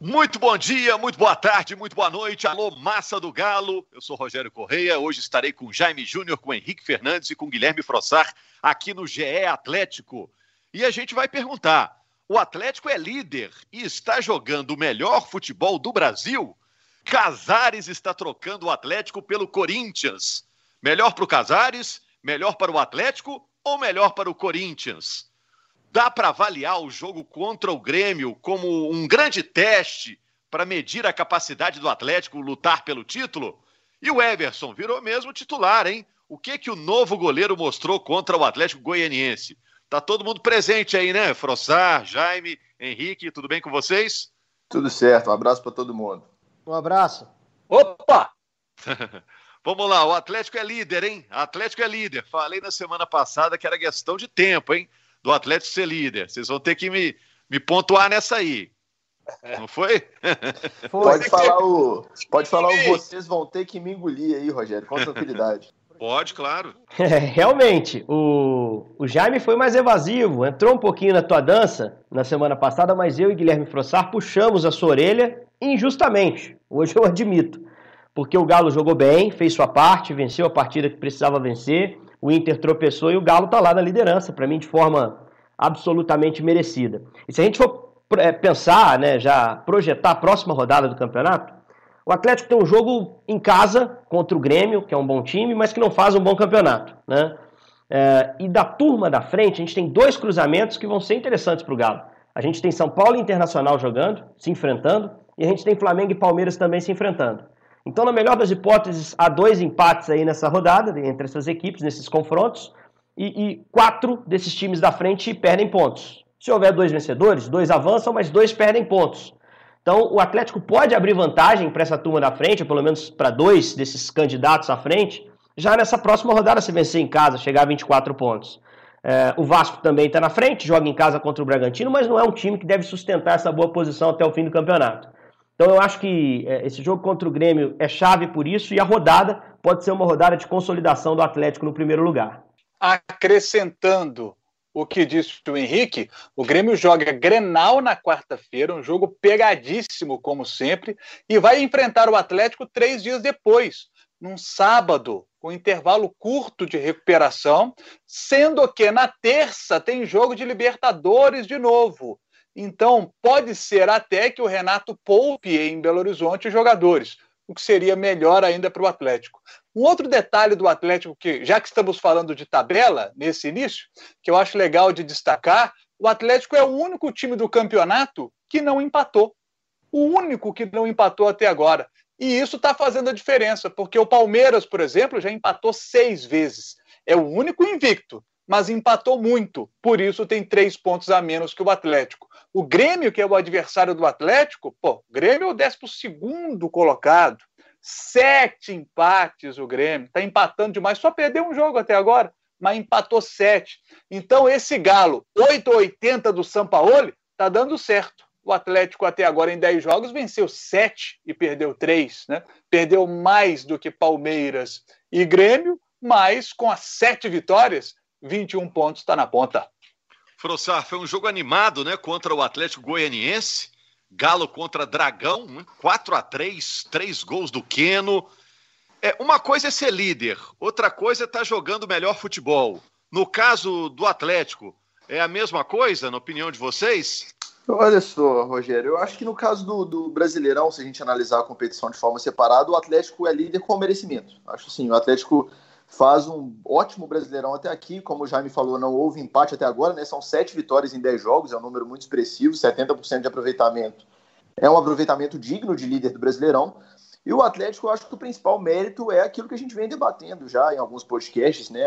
Muito bom dia, muito boa tarde, muito boa noite. Alô, massa do Galo. Eu sou Rogério Correia. Hoje estarei com Jaime Júnior, com Henrique Fernandes e com Guilherme Frossar aqui no GE Atlético. E a gente vai perguntar: o Atlético é líder e está jogando o melhor futebol do Brasil? Casares está trocando o Atlético pelo Corinthians. Melhor para o Casares, melhor para o Atlético ou melhor para o Corinthians? Dá para avaliar o jogo contra o Grêmio como um grande teste para medir a capacidade do Atlético lutar pelo título? E o Everson virou mesmo titular, hein? O que que o novo goleiro mostrou contra o Atlético Goianiense? Tá todo mundo presente aí, né? Frossar, Jaime, Henrique, tudo bem com vocês? Tudo certo, um abraço para todo mundo. Um abraço. Opa! Vamos lá, o Atlético é líder, hein? Atlético é líder. Falei na semana passada que era questão de tempo, hein? Do Atlético ser líder. Vocês vão ter que me, me pontuar nessa aí. Não foi? foi. Pode falar o. Pode falar o vocês vão ter que me engolir aí, Rogério, com tranquilidade. Pode, claro. É, realmente, o, o Jaime foi mais evasivo, entrou um pouquinho na tua dança na semana passada, mas eu e Guilherme Frossar puxamos a sua orelha injustamente. Hoje eu admito. Porque o Galo jogou bem, fez sua parte, venceu a partida que precisava vencer o Inter tropeçou e o Galo está lá na liderança, para mim, de forma absolutamente merecida. E se a gente for é, pensar, né, já projetar a próxima rodada do campeonato, o Atlético tem um jogo em casa contra o Grêmio, que é um bom time, mas que não faz um bom campeonato. Né? É, e da turma da frente, a gente tem dois cruzamentos que vão ser interessantes para o Galo. A gente tem São Paulo e Internacional jogando, se enfrentando, e a gente tem Flamengo e Palmeiras também se enfrentando. Então, na melhor das hipóteses, há dois empates aí nessa rodada, entre essas equipes, nesses confrontos, e, e quatro desses times da frente perdem pontos. Se houver dois vencedores, dois avançam, mas dois perdem pontos. Então, o Atlético pode abrir vantagem para essa turma da frente, ou pelo menos para dois desses candidatos à frente, já nessa próxima rodada, se vencer em casa, chegar a 24 pontos. É, o Vasco também está na frente, joga em casa contra o Bragantino, mas não é um time que deve sustentar essa boa posição até o fim do campeonato. Então eu acho que é, esse jogo contra o Grêmio é chave por isso e a rodada pode ser uma rodada de consolidação do Atlético no primeiro lugar. Acrescentando o que disse o Henrique, o Grêmio joga Grenal na quarta-feira, um jogo pegadíssimo, como sempre, e vai enfrentar o Atlético três dias depois, num sábado, com intervalo curto de recuperação, sendo que na terça tem jogo de Libertadores de novo. Então, pode ser até que o Renato poupe em Belo Horizonte os jogadores, o que seria melhor ainda para o Atlético. Um outro detalhe do Atlético, que já que estamos falando de tabela nesse início, que eu acho legal de destacar, o Atlético é o único time do campeonato que não empatou. O único que não empatou até agora. E isso está fazendo a diferença, porque o Palmeiras, por exemplo, já empatou seis vezes. É o único invicto, mas empatou muito. Por isso tem três pontos a menos que o Atlético. O Grêmio, que é o adversário do Atlético, pô, o Grêmio é o 12 colocado. Sete empates o Grêmio. Está empatando demais. Só perdeu um jogo até agora, mas empatou sete. Então, esse Galo, 8,80 do Sampaoli, está dando certo. O Atlético, até agora, em 10 jogos, venceu 7 e perdeu 3. Né? Perdeu mais do que Palmeiras e Grêmio, mas com as 7 vitórias, 21 pontos está na ponta. Frossar, foi um jogo animado, né? Contra o Atlético Goianiense. Galo contra Dragão, 4 a 3 três gols do Queno. É, uma coisa é ser líder, outra coisa é estar tá jogando melhor futebol. No caso do Atlético, é a mesma coisa, na opinião de vocês? Olha só, Rogério, eu acho que no caso do, do, Brasileirão, se a gente analisar a competição de forma separada, o Atlético é líder com merecimento. Acho sim, o Atlético faz um ótimo Brasileirão até aqui. Como o Jaime falou, não houve empate até agora, né? São sete vitórias em dez jogos, é um número muito expressivo, 70% de aproveitamento. É um aproveitamento digno de líder do Brasileirão. E o Atlético, eu acho que o principal mérito é aquilo que a gente vem debatendo já em alguns podcasts, né?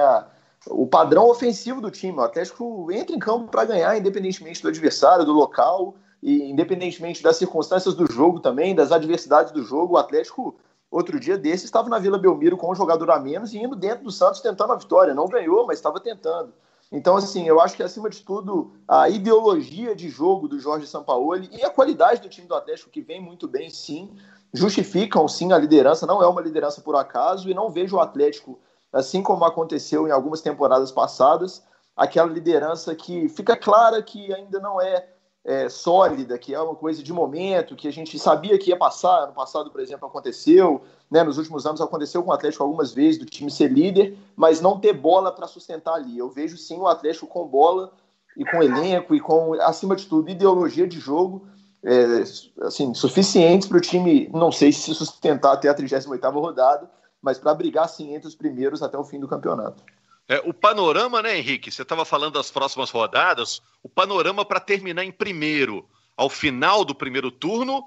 o padrão ofensivo do time. O Atlético entra em campo para ganhar, independentemente do adversário, do local, e independentemente das circunstâncias do jogo também, das adversidades do jogo. O Atlético outro dia desse estava na Vila Belmiro com um jogador a menos e indo dentro do Santos tentando a vitória. Não ganhou, mas estava tentando. Então, assim, eu acho que acima de tudo a ideologia de jogo do Jorge Sampaoli e a qualidade do time do Atlético, que vem muito bem, sim, justificam sim a liderança. Não é uma liderança por acaso e não vejo o Atlético, assim como aconteceu em algumas temporadas passadas, aquela liderança que fica clara que ainda não é é, sólida, que é uma coisa de momento, que a gente sabia que ia passar. Ano passado, por exemplo, aconteceu, né? Nos últimos anos aconteceu com o Atlético algumas vezes do time ser líder, mas não ter bola para sustentar ali. Eu vejo sim o Atlético com bola e com elenco e com, acima de tudo, ideologia de jogo. É, assim, suficientes para o time, não sei se sustentar até a 38ª rodada, mas para brigar sim entre os primeiros até o fim do campeonato. É, o panorama, né, Henrique? Você estava falando das próximas rodadas. O panorama para terminar em primeiro ao final do primeiro turno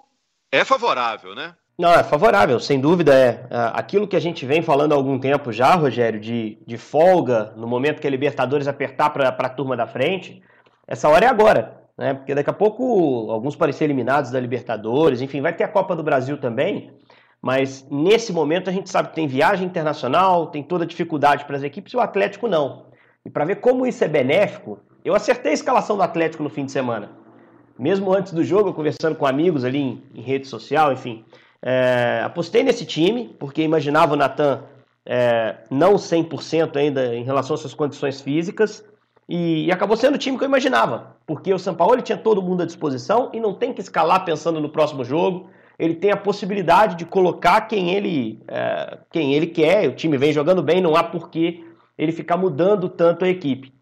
é favorável, né? Não, é favorável, sem dúvida é. é. Aquilo que a gente vem falando há algum tempo já, Rogério, de, de folga no momento que a Libertadores apertar para a turma da frente, essa hora é agora. Né? Porque daqui a pouco alguns podem ser eliminados da Libertadores, enfim, vai ter a Copa do Brasil também. Mas nesse momento a gente sabe que tem viagem internacional, tem toda dificuldade para as equipes e o Atlético não. E para ver como isso é benéfico, eu acertei a escalação do Atlético no fim de semana. Mesmo antes do jogo, conversando com amigos ali em, em rede social, enfim. É, apostei nesse time, porque imaginava o Natan é, não 100% ainda em relação às suas condições físicas. E, e, acabou sendo o time que eu imaginava, porque o São Paulo tinha todo mundo à disposição e não tem que escalar pensando no próximo jogo ele tem a possibilidade de colocar quem ele, é, quem ele quer. O time vem jogando bem, não há porquê ele ficar mudando tanto a equipe.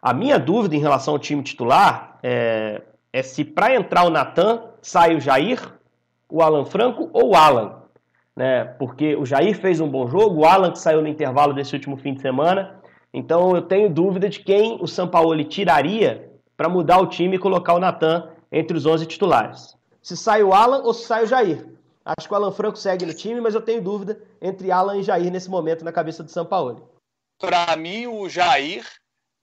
A minha dúvida em relação ao time titular é, é se para entrar o Natan sai o Jair, o Alan Franco ou o Alan. Né? Porque o Jair fez um bom jogo, o Alan que saiu no intervalo desse último fim de semana. Então eu tenho dúvida de quem o Sampaoli tiraria para mudar o time e colocar o Natan entre os 11 titulares se sai o Alan ou se sai o Jair. Acho que o Alan Franco segue no time, mas eu tenho dúvida entre Alan e Jair nesse momento na cabeça do São Paulo. Para mim, o Jair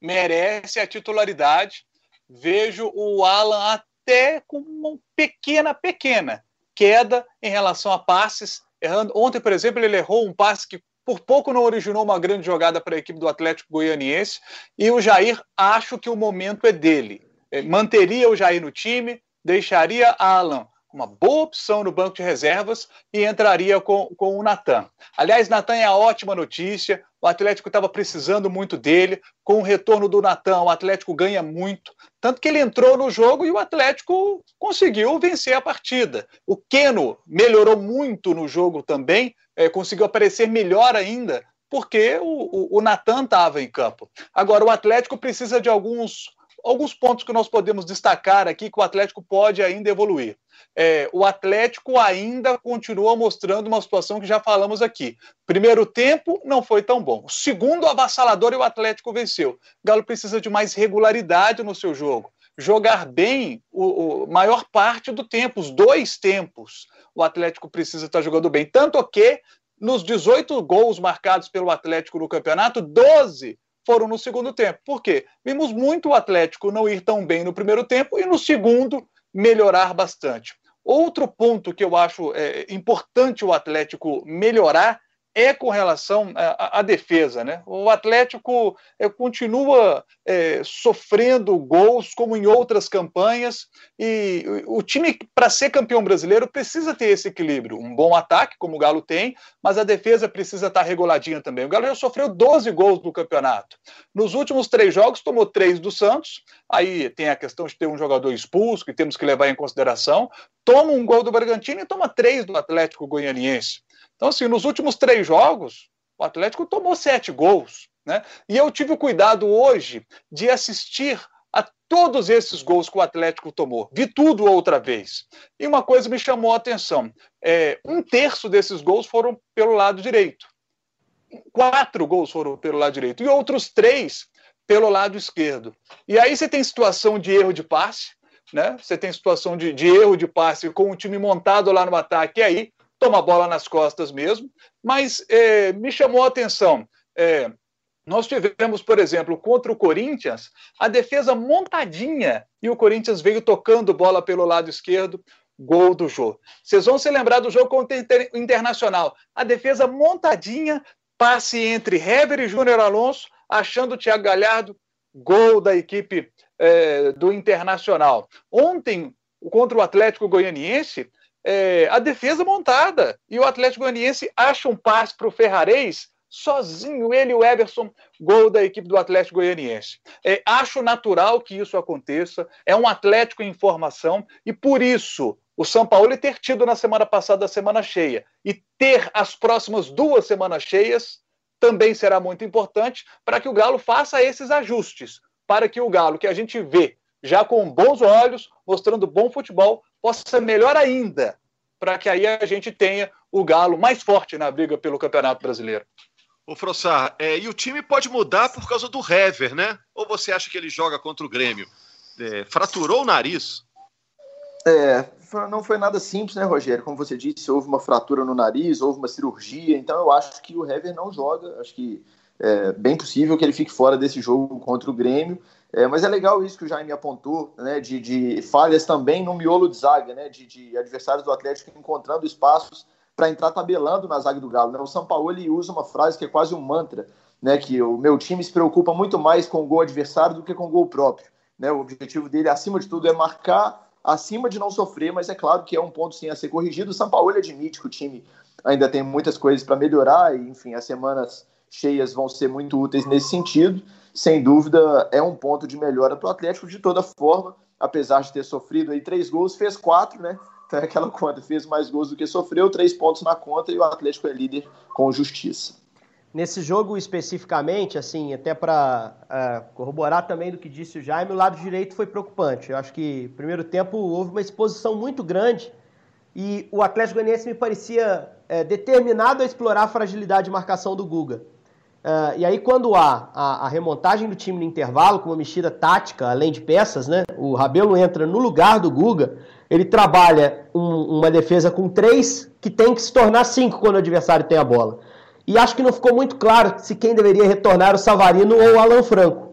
merece a titularidade. Vejo o Alan até com uma pequena, pequena queda em relação a passes. Errando. Ontem, por exemplo, ele errou um passe que por pouco não originou uma grande jogada para a equipe do Atlético Goianiense. E o Jair, acho que o momento é dele. Manteria o Jair no time, deixaria Alan uma boa opção no banco de reservas e entraria com, com o Natan. Aliás, Natan é a ótima notícia. O Atlético estava precisando muito dele. Com o retorno do Natan, o Atlético ganha muito. Tanto que ele entrou no jogo e o Atlético conseguiu vencer a partida. O Keno melhorou muito no jogo também, é, conseguiu aparecer melhor ainda, porque o, o, o Natan estava em campo. Agora, o Atlético precisa de alguns alguns pontos que nós podemos destacar aqui que o Atlético pode ainda evoluir. É, o Atlético ainda continua mostrando uma situação que já falamos aqui. Primeiro tempo não foi tão bom. Segundo avassalador e o Atlético venceu. O Galo precisa de mais regularidade no seu jogo. Jogar bem o, o maior parte do tempo, os dois tempos. O Atlético precisa estar jogando bem. Tanto que nos 18 gols marcados pelo Atlético no campeonato, 12 foram no segundo tempo. Por quê? Vimos muito o Atlético não ir tão bem no primeiro tempo e no segundo melhorar bastante. Outro ponto que eu acho é, importante o Atlético melhorar é com relação à, defesa. Né? O Atlético é, continua é, sofrendo gols, como em outras campanhas, e o time, para ser campeão brasileiro, precisa ter esse equilíbrio. Um bom ataque, como o Galo tem, mas a defesa precisa estar reguladinha também. O Galo já sofreu 12 gols no campeonato. Nos últimos três jogos, tomou três do Santos, aí tem a questão de ter um jogador expulso, que temos que levar em consideração. Toma um gol do Bragantino e toma três do Atlético Goianiense. Então, assim, nos últimos três jogos, o Atlético tomou sete gols. Né? E eu tive o cuidado hoje de assistir a todos esses gols que o Atlético tomou. Vi tudo outra vez. E uma coisa me chamou a atenção: é, um terço desses gols foram pelo lado direito. Quatro gols foram pelo lado direito. E outros três pelo lado esquerdo. E aí você tem situação de erro de passe, né? Você tem situação de, de erro de passe com o time montado lá no ataque, e aí toma a bola nas costas mesmo, mas é, me chamou a atenção. É, nós tivemos, por exemplo, contra o Corinthians, a defesa montadinha e o Corinthians veio tocando bola pelo lado esquerdo, gol do jogo. Vocês vão se lembrar do jogo contra o Internacional. A defesa montadinha, passe entre Hever e Júnior Alonso, achando o Thiago Galhardo, gol da equipe é, do Internacional. Ontem, contra o Atlético Goianiense, é, a defesa montada. E o Atlético Goianiense acha um passe para o Ferrarez, sozinho, ele e o Everson, gol da equipe do Atlético Goianiense. É, acho natural que isso aconteça, é um Atlético em formação, e por isso o São Paulo ter tido na semana passada a semana cheia e ter as próximas duas semanas cheias também será muito importante para que o Galo faça esses ajustes, para que o Galo, que a gente vê já com bons olhos, mostrando bom futebol, possa ser melhor ainda, para que aí a gente tenha o Galo mais forte na briga pelo Campeonato Brasileiro. O Frossar, é, e o time pode mudar por causa do Hever, né? Ou você acha que ele joga contra o Grêmio? É, fraturou o nariz? É, não foi nada simples, né, Rogério? Como você disse, houve uma fratura no nariz, houve uma cirurgia, então eu acho que o Hever não joga. Acho que é bem possível que ele fique fora desse jogo contra o Grêmio. É, mas é legal isso que o Jaime apontou, né, de, de falhas também no miolo de zaga, né, de, de adversários do Atlético encontrando espaços para entrar tabelando na zaga do Galo. Né? O São Paulo ele usa uma frase que é quase um mantra, né, que o meu time se preocupa muito mais com o gol adversário do que com o gol próprio. Né? O objetivo dele, acima de tudo, é marcar acima de não sofrer, mas é claro que é um ponto sim a ser corrigido. O São Paulo admite que o time ainda tem muitas coisas para melhorar e, enfim, as semanas cheias vão ser muito úteis nesse sentido. Sem dúvida, é um ponto de melhora para o Atlético de toda forma, apesar de ter sofrido aí três gols, fez quatro, né? Então é aquela conta, fez mais gols do que sofreu, três pontos na conta e o Atlético é líder com justiça. Nesse jogo especificamente, assim, até para uh, é, corroborar também do que disse o Jaime, o lado direito foi preocupante. Eu acho que primeiro tempo houve uma exposição muito grande e o Atlético Goianiense me parecia é, determinado a explorar a fragilidade de marcação do Guga. Uh, e aí, quando há a, a, remontagem do time no intervalo, com uma mexida tática, além de peças, né? O Rabelo entra no lugar do Guga, ele trabalha um, uma defesa com três, que tem que se tornar cinco quando o adversário tem a bola. E acho que não ficou muito claro se quem deveria retornar o Savarino ou o Alan Franco.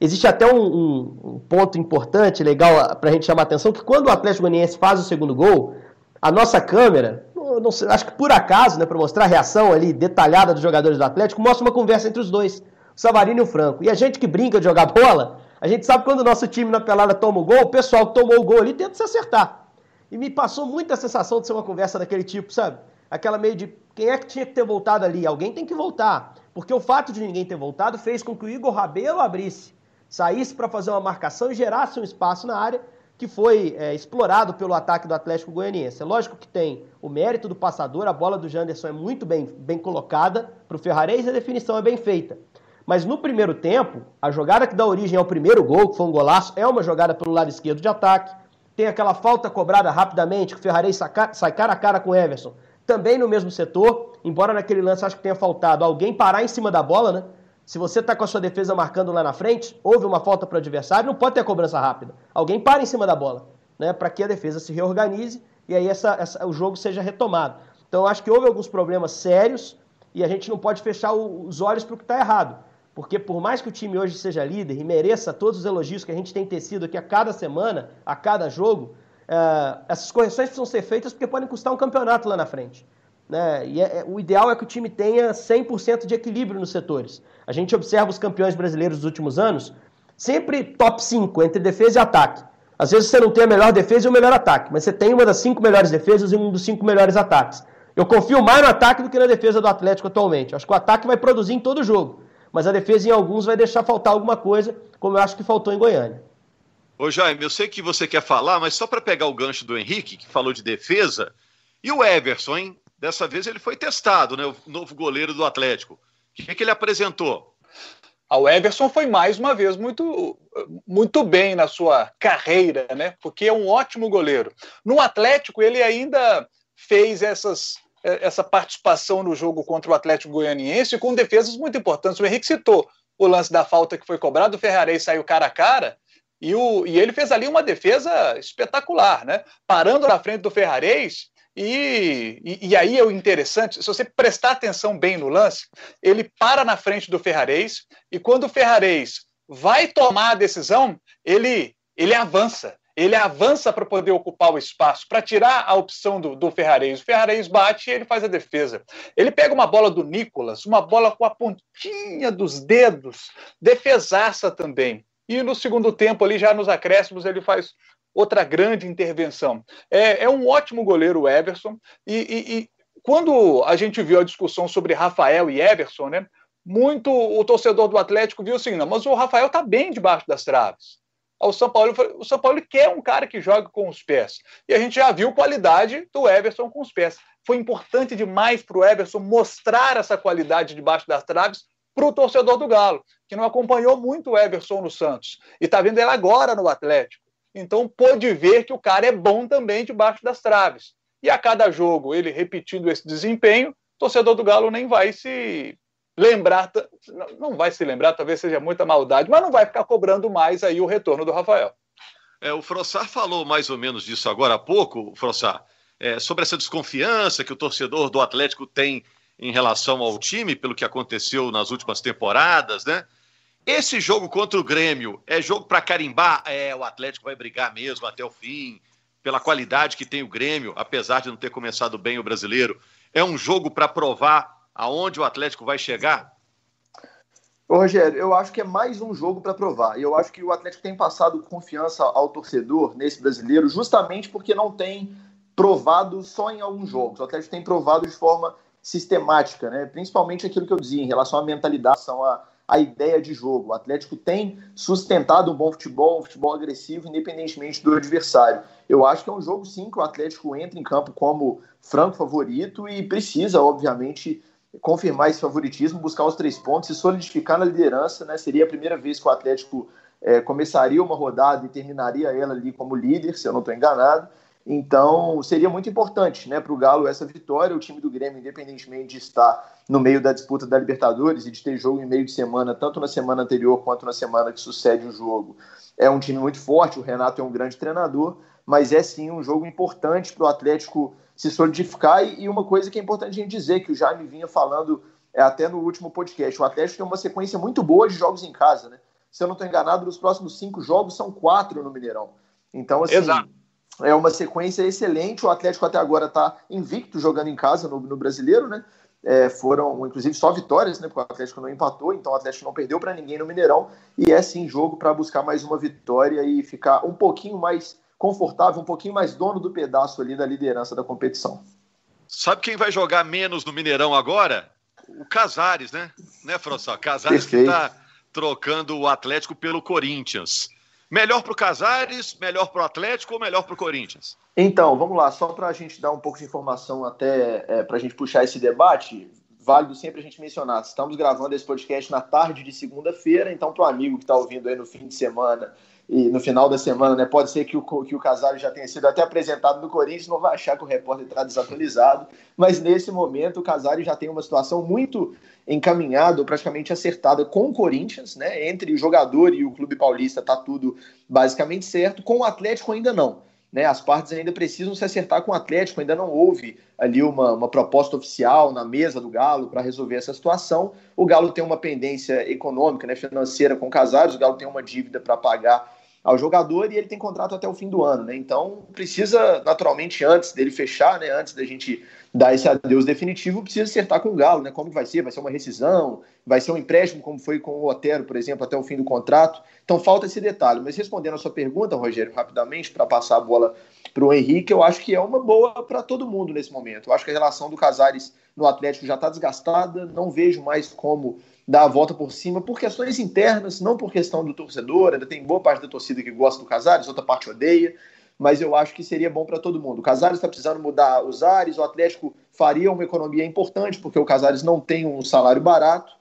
Existe até um, um, um ponto importante, legal para a gente chamar a atenção, que quando o Atlético Goianiense faz o segundo gol, a nossa câmera, não sei, acho que por acaso, né, para mostrar a reação ali detalhada dos jogadores do Atlético, mostra uma conversa entre os dois, o Savarino e o Franco. E a gente que brinca de jogar bola, a gente sabe quando o nosso time na pelada toma o gol, o pessoal que tomou o gol ali tenta se acertar. E me passou muita sensação de ser uma conversa daquele tipo, sabe? Aquela meio de quem é que tinha que ter voltado ali? Alguém tem que voltar. Porque o fato de ninguém ter voltado fez com que o Igor Rabelo abrisse, saísse para fazer uma marcação e gerasse um espaço na área que foi é, explorado pelo ataque do Atlético Goianiense. É lógico que tem o mérito do passador, a bola do Janderson é muito bem, bem colocada para o Ferrarese e a definição é bem feita. Mas no primeiro tempo, a jogada que dá origem ao primeiro gol, que foi um golaço, é uma jogada pelo lado esquerdo de ataque. Tem aquela falta cobrada rapidamente, que o Ferrarese sai cara a cara com o Everson também no mesmo setor, embora naquele lance acho que tenha faltado alguém parar em cima da bola, né? Se você está com a sua defesa marcando lá na frente, houve uma falta para o adversário, não pode ter cobrança rápida. Alguém para em cima da bola, né? Para que a defesa se reorganize e aí essa, essa, o jogo seja retomado. Então acho que houve alguns problemas sérios e a gente não pode fechar o, os olhos para o que está errado. Porque por mais que o time hoje seja líder e mereça todos os elogios que a gente tem tecido aqui a cada semana, a cada jogo, Uh, essas correções precisam ser feitas porque podem custar um campeonato lá na frente. Né? E é, é, o ideal é que o time tenha 100% de equilíbrio nos setores. A gente observa os campeões brasileiros dos últimos anos, sempre top 5 entre defesa e ataque. Às vezes você não tem a melhor defesa e o melhor ataque, mas você tem uma das cinco melhores defesas e um dos cinco melhores ataques. Eu confio mais no ataque do que na defesa do Atlético atualmente. Acho que o ataque vai produzir em todo jogo, mas a defesa em alguns vai deixar faltar alguma coisa, como eu acho que faltou em Goiânia. Ô Jaime, eu sei que você quer falar, mas só para pegar o gancho do Henrique, que falou de defesa, e o Everson, hein? Dessa vez ele foi testado, né? O novo goleiro do Atlético. O que, é que ele apresentou? Ah, o Everson foi mais uma vez muito, muito bem na sua carreira, né? Porque é um ótimo goleiro. No Atlético, ele ainda fez essas, essa participação no jogo contra o Atlético Goianiense com defesas muito importantes. O Henrique citou o lance da falta que foi cobrado, o Ferrarei saiu cara a cara. E, o, e ele fez ali uma defesa espetacular, né? Parando na frente do Ferrarez. E, e, e, aí é o interessante, se você prestar atenção bem no lance, ele para na frente do Ferrarez e quando o Ferrarez vai tomar a decisão, ele, ele avança. Ele avança para poder ocupar o espaço, para tirar a opção do, do. O Ferrarez bate e ele faz a defesa. Ele pega uma bola do Nicolas, uma bola com a pontinha dos dedos, defesaça também. E no segundo tempo, ali já nos acréscimos, ele faz outra grande intervenção. É, é um ótimo goleiro, o Everson, e, e, e quando a gente viu a discussão sobre Rafael e Everson, né, muito o torcedor do Atlético viu assim, não, mas o Rafael está bem debaixo das traves. O São Paulo, o São Paulo quer um cara que jogue com os pés. E a gente já viu qualidade do Everson com os pés. Foi importante demais para o Everson mostrar essa qualidade debaixo das traves para o torcedor do Galo, que não acompanhou muito o Everson no Santos. E está vendo ele agora no Atlético. Então pôde ver que o cara é bom também debaixo das traves. E a cada jogo, ele repetindo esse desempenho, o torcedor do Galo nem vai se lembrar, não vai se lembrar, talvez seja muita maldade, mas não vai ficar cobrando mais aí o retorno do Rafael. É, o Frossar falou mais ou menos disso agora há pouco, Frossar, é, sobre essa desconfiança que o torcedor do Atlético tem em relação ao time, pelo que aconteceu nas últimas temporadas, né? Esse jogo contra o Grêmio é jogo para carimbar? É, o Atlético vai brigar mesmo até o fim, pela qualidade que tem o Grêmio, apesar de não ter começado bem o brasileiro. É um jogo para provar aonde o Atlético vai chegar? Ô, Rogério, eu acho que é mais um jogo para provar. E eu acho que o Atlético tem passado confiança ao torcedor nesse brasileiro, justamente porque não tem provado só em alguns jogos. O Atlético tem provado de forma sistemática, né? principalmente aquilo que eu dizia em relação à mentalidade, à, à ideia de jogo. O Atlético tem sustentado um bom futebol, um futebol agressivo, independentemente do adversário. Eu acho que é um jogo, sim, que o Atlético entra em campo como franco favorito e precisa, obviamente, confirmar esse favoritismo, buscar os três pontos, se solidificar na liderança. Né? Seria a primeira vez que o Atlético é, começaria uma rodada e terminaria ela ali como líder, se eu não estou enganado. Então, seria muito importante né, para o Galo essa vitória. O time do Grêmio, independentemente de estar no meio da disputa da Libertadores e de ter jogo em meio de semana, tanto na semana anterior quanto na semana que sucede o jogo, é um time muito forte. O Renato é um grande treinador, mas é sim um jogo importante para o Atlético se solidificar. E uma coisa que é importante a gente dizer, que o Jaime vinha falando é, até no último podcast: o Atlético tem uma sequência muito boa de jogos em casa. Né? Se eu não estou enganado, nos próximos cinco jogos são quatro no Mineirão. Então, assim. Exato é uma sequência excelente. O Atlético até agora está invicto jogando em casa no, no brasileiro, né? É, foram, inclusive, só vitórias, né? Porque o Atlético não empatou, então o Atlético não perdeu para ninguém no Mineirão. E é sim jogo para buscar mais uma vitória e ficar um pouquinho mais confortável, um pouquinho mais dono do pedaço ali da liderança da competição. Sabe quem vai jogar menos no Mineirão agora? O Casares, né? Né, François? Casares Perfeito. que está trocando o Atlético pelo Corinthians. Melhor para o Casares, melhor para o Atlético ou melhor para o Corinthians? Então, vamos lá, só para a gente dar um pouco de informação até é, para a gente puxar esse debate, válido sempre a gente mencionar, estamos gravando esse podcast na tarde de segunda-feira, então para o amigo que está ouvindo aí no fim de semana e no final da semana, né, pode ser que o, que o Casares já tenha sido até apresentado no Corinthians, não vai achar que o repórter está desatualizado, mas nesse momento o Casares já tem uma situação muito encaminhada, praticamente acertada com o Corinthians, né, entre o jogador e o Clube Paulista está tudo basicamente certo, com o Atlético ainda não. Né, as partes ainda precisam se acertar com o Atlético, ainda não houve ali uma, uma proposta oficial na mesa do Galo para resolver essa situação. O Galo tem uma pendência econômica, né, financeira com o Casares, o Galo tem uma dívida para pagar ao jogador e ele tem contrato até o fim do ano, né? Então precisa, naturalmente, antes dele fechar, né? Antes da gente dar esse adeus definitivo, precisa acertar com o Galo, né? Como vai ser? Vai ser uma rescisão? Vai ser um empréstimo, como foi com o Otero, por exemplo, até o fim do contrato? Então falta esse detalhe. Mas respondendo a sua pergunta, Rogério, rapidamente, para passar a bola para o Henrique, eu acho que é uma boa para todo mundo nesse momento. Eu acho que a relação do Casares no Atlético já está desgastada, não vejo mais como dar a volta por cima por questões internas, não por questão do torcedor. Ainda tem boa parte da torcida que gosta do Casares, outra parte odeia, mas eu acho que seria bom para todo mundo. O Casares está precisando mudar os ares, o Atlético faria uma economia importante, porque o Casares não tem um salário barato,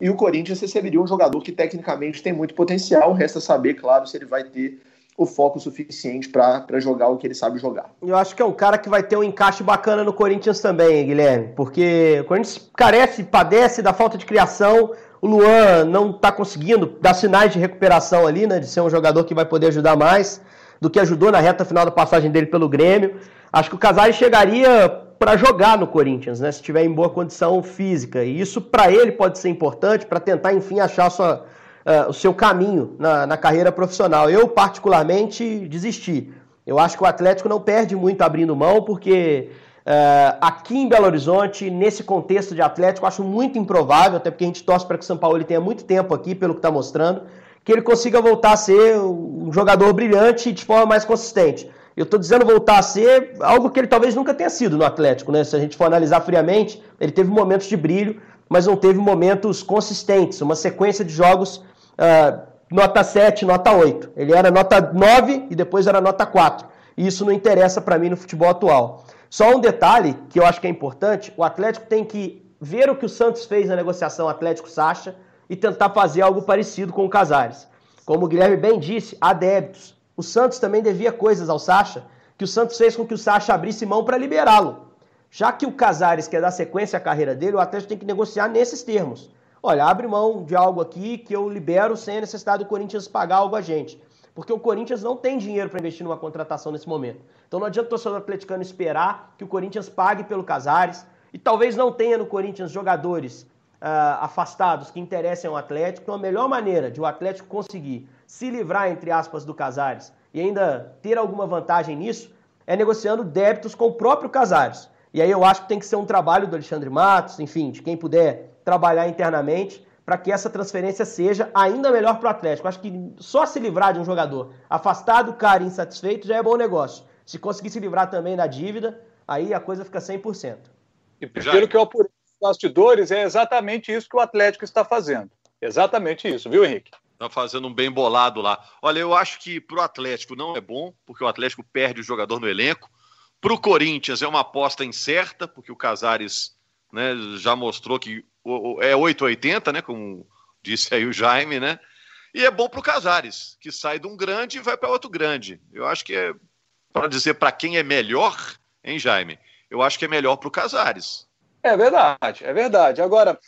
e o Corinthians receberia um jogador que tecnicamente tem muito potencial. Resta saber, claro, se ele vai ter o foco suficiente para jogar o que ele sabe jogar. Eu acho que é um cara que vai ter um encaixe bacana no Corinthians também, Guilherme, porque o Corinthians carece, padece da falta de criação. O Luan não está conseguindo dar sinais de recuperação ali, né? De ser um jogador que vai poder ajudar mais do que ajudou na reta final da passagem dele pelo Grêmio. Acho que o Casares chegaria para jogar no Corinthians, né? Se estiver em boa condição física. E isso para ele pode ser importante para tentar, enfim, achar sua uh, o seu caminho na, na carreira profissional. Eu, particularmente, desisti. Eu acho que o Atlético não perde muito abrindo mão, porque uh, aqui em Belo Horizonte, nesse contexto de Atlético, acho muito improvável, até porque a gente torce para que o São Paulo tenha muito tempo aqui, pelo que está mostrando, que ele consiga voltar a ser um jogador brilhante de forma mais consistente. Eu estou dizendo voltar a ser algo que ele talvez nunca tenha sido no Atlético, né? Se a gente for analisar friamente, ele teve momentos de brilho, mas não teve momentos consistentes, uma sequência de jogos uh, nota 7, nota 8. Ele era nota 9 e depois era nota 4. E isso não interessa para mim no futebol atual. Só um detalhe que eu acho que é importante: o Atlético tem que ver o que o Santos fez na negociação Atlético-Sacha e tentar fazer algo parecido com o Casares. Como o Guilherme bem disse, há débitos. O Santos também devia coisas ao Sacha, que o Santos fez com que o Sacha abrisse mão para liberá-lo. Já que o Casares quer dar sequência à carreira dele, o Atlético tem que negociar nesses termos. Olha, abre mão de algo aqui que eu libero sem a necessidade do Corinthians pagar algo a gente. Porque o Corinthians não tem dinheiro para investir numa contratação nesse momento. Então não adianta o torcedor atleticano esperar que o Corinthians pague pelo Casares. E talvez não tenha no Corinthians jogadores uh, afastados que interessem ao Atlético. Então a melhor maneira de o Atlético conseguir se livrar, entre aspas, do Casares e ainda ter alguma vantagem nisso é negociando débitos com o próprio Casares. E aí eu acho que tem que ser um trabalho do Alexandre Matos, enfim, de quem puder trabalhar internamente para que essa transferência seja ainda melhor para o Atlético. Acho que só se livrar de um jogador afastado, caro e insatisfeito já é bom negócio. Se conseguir se livrar também da dívida, aí a coisa fica 100%. E pelo que eu apurei nos bastidores, é exatamente isso que o Atlético está fazendo. Exatamente isso, viu, Henrique? Está fazendo um bem bolado lá. Olha, eu acho que para o Atlético não é bom, porque o Atlético perde o jogador no elenco. Para o Corinthians é uma aposta incerta, porque o Casares né, já mostrou que é 880, né? Como disse aí o Jaime, né? E é bom para o Casares, que sai de um grande e vai para outro grande. Eu acho que é para dizer para quem é melhor, hein, Jaime? Eu acho que é melhor para o Casares. É verdade, é verdade. Agora,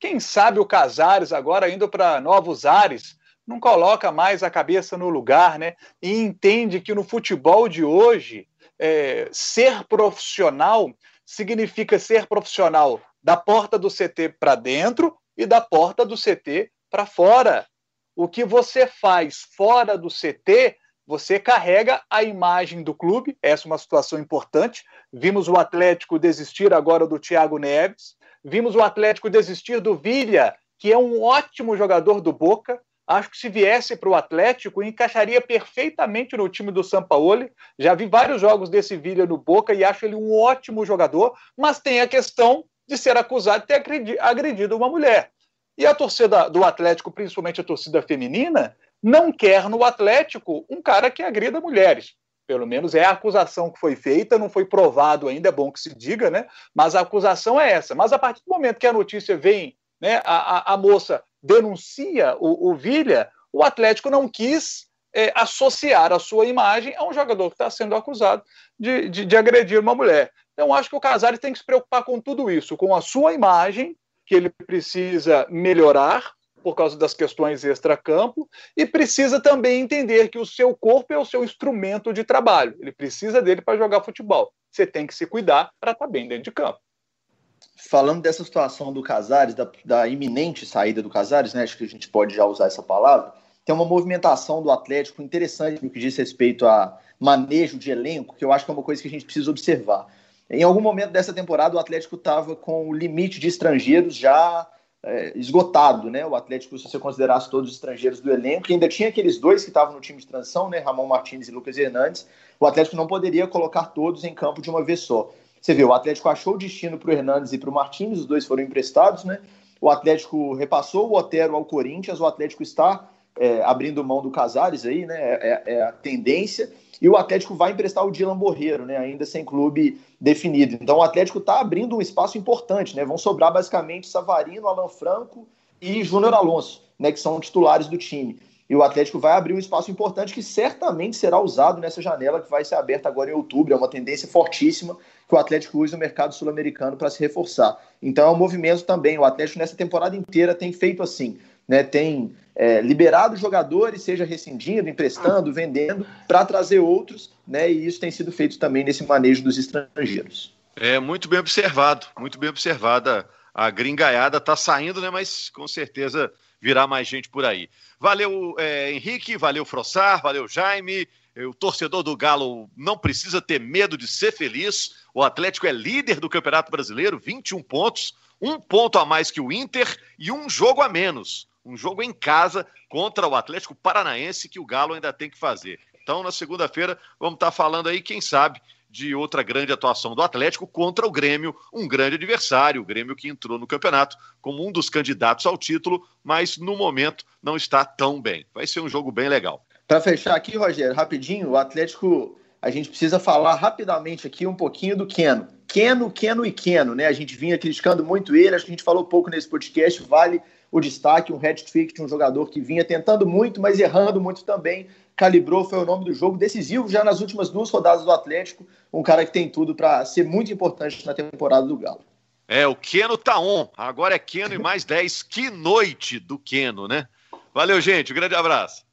quem sabe o Casares agora indo para novos ares não coloca mais a cabeça no lugar, né? E entende que no futebol de hoje é, ser profissional significa ser profissional da porta do CT para dentro e da porta do CT para fora. O que você faz fora do CT, você carrega a imagem do clube. Essa é uma situação importante. Vimos o Atlético desistir agora do Thiago Neves. Vimos o Atlético desistir do Vilha, que é um ótimo jogador do Boca. Acho que se viesse para o Atlético, encaixaria perfeitamente no time do Sampaoli. Já vi vários jogos desse Vilha no Boca e acho ele um ótimo jogador, mas tem a questão de ser acusado de ter agredido uma mulher. E a torcida do Atlético, principalmente a torcida feminina, não quer no Atlético um cara que agrida mulheres. Pelo menos é a acusação que foi feita, não foi provado ainda, é bom que se diga, né? Mas a acusação é essa. Mas a partir do momento que a notícia vem, né, a, a, a moça denuncia o, o Vilha, o Atlético não quis é, associar a sua imagem a um jogador que está sendo acusado de, de, de, agredir uma mulher. Então, acho que o Casares tem que se preocupar com tudo isso, com a sua imagem, que ele precisa melhorar por causa das questões extra-campo, e precisa também entender que o seu corpo é o seu instrumento de trabalho. Ele precisa dele para jogar futebol. Você tem que se cuidar para estar tá bem dentro de campo. Falando dessa situação do Casares, da, da iminente saída do Casares, né, acho que a gente pode já usar essa palavra, tem uma movimentação do Atlético interessante no que diz respeito a manejo de elenco, que eu acho que é uma coisa que a gente precisa observar. Em algum momento dessa temporada, o Atlético estava com o limite de estrangeiros já é, esgotado, né? O Atlético, se você considerasse todos os estrangeiros do elenco, ainda tinha aqueles dois que estavam no time de transição, né? Ramon Martins e Lucas Hernandes. O Atlético não poderia colocar todos em campo de uma vez só. Você vê, o Atlético achou o destino para o Hernandes e para o Martins, os dois foram emprestados, né? O Atlético repassou o Otero ao Corinthians, o Atlético está é, abrindo mão do Casares aí, né? É, é, a tendência. E o Atlético vai emprestar o Dylan Borreiro, né? Ainda sem clube definido. Então o Atlético está abrindo um espaço importante, né? Vão sobrar basicamente Savarino, Alan Franco e Júnior Alonso, né? Que são titulares do time. E o Atlético vai abrir um espaço importante que certamente será usado nessa janela que vai ser aberta agora em outubro. É uma tendência fortíssima que o Atlético use no mercado sul-americano para se reforçar. Então é um movimento também. O Atlético nessa temporada inteira tem feito assim né, tem é, liberado jogadores, seja rescindindo, emprestando, vendendo, para trazer outros, né, e isso tem sido feito também nesse manejo dos estrangeiros. É muito bem observado, muito bem observada. A gringaiada está saindo, né, mas com certeza virá mais gente por aí. Valeu, é, Henrique, valeu, Frossar, valeu, Jaime. O torcedor do Galo não precisa ter medo de ser feliz. O Atlético é líder do Campeonato Brasileiro, 21 pontos, um ponto a mais que o Inter e um jogo a menos um jogo em casa contra o Atlético Paranaense que o Galo ainda tem que fazer. Então, na segunda-feira, vamos estar falando aí, quem sabe, de outra grande atuação do Atlético contra o Grêmio, um grande adversário, o Grêmio que entrou no campeonato como um dos candidatos ao título, mas no momento não está tão bem. Vai ser um jogo bem legal. Para fechar aqui, Rogério, rapidinho, o Atlético, a gente precisa falar rapidamente aqui um pouquinho do Keno. Keno, Keno e Keno, né? A gente vinha criticando muito ele, acho que a gente falou pouco nesse podcast, vale o destaque, um hat-trick de um jogador que vinha tentando muito, mas errando muito também. Calibrou foi o nome do jogo, decisivo já nas últimas duas rodadas do Atlético, um cara que tem tudo para ser muito importante na temporada do Galo. É, o Keno tá on. Agora é Keno e mais 10. Que noite do Keno, né? Valeu, gente. Um grande abraço.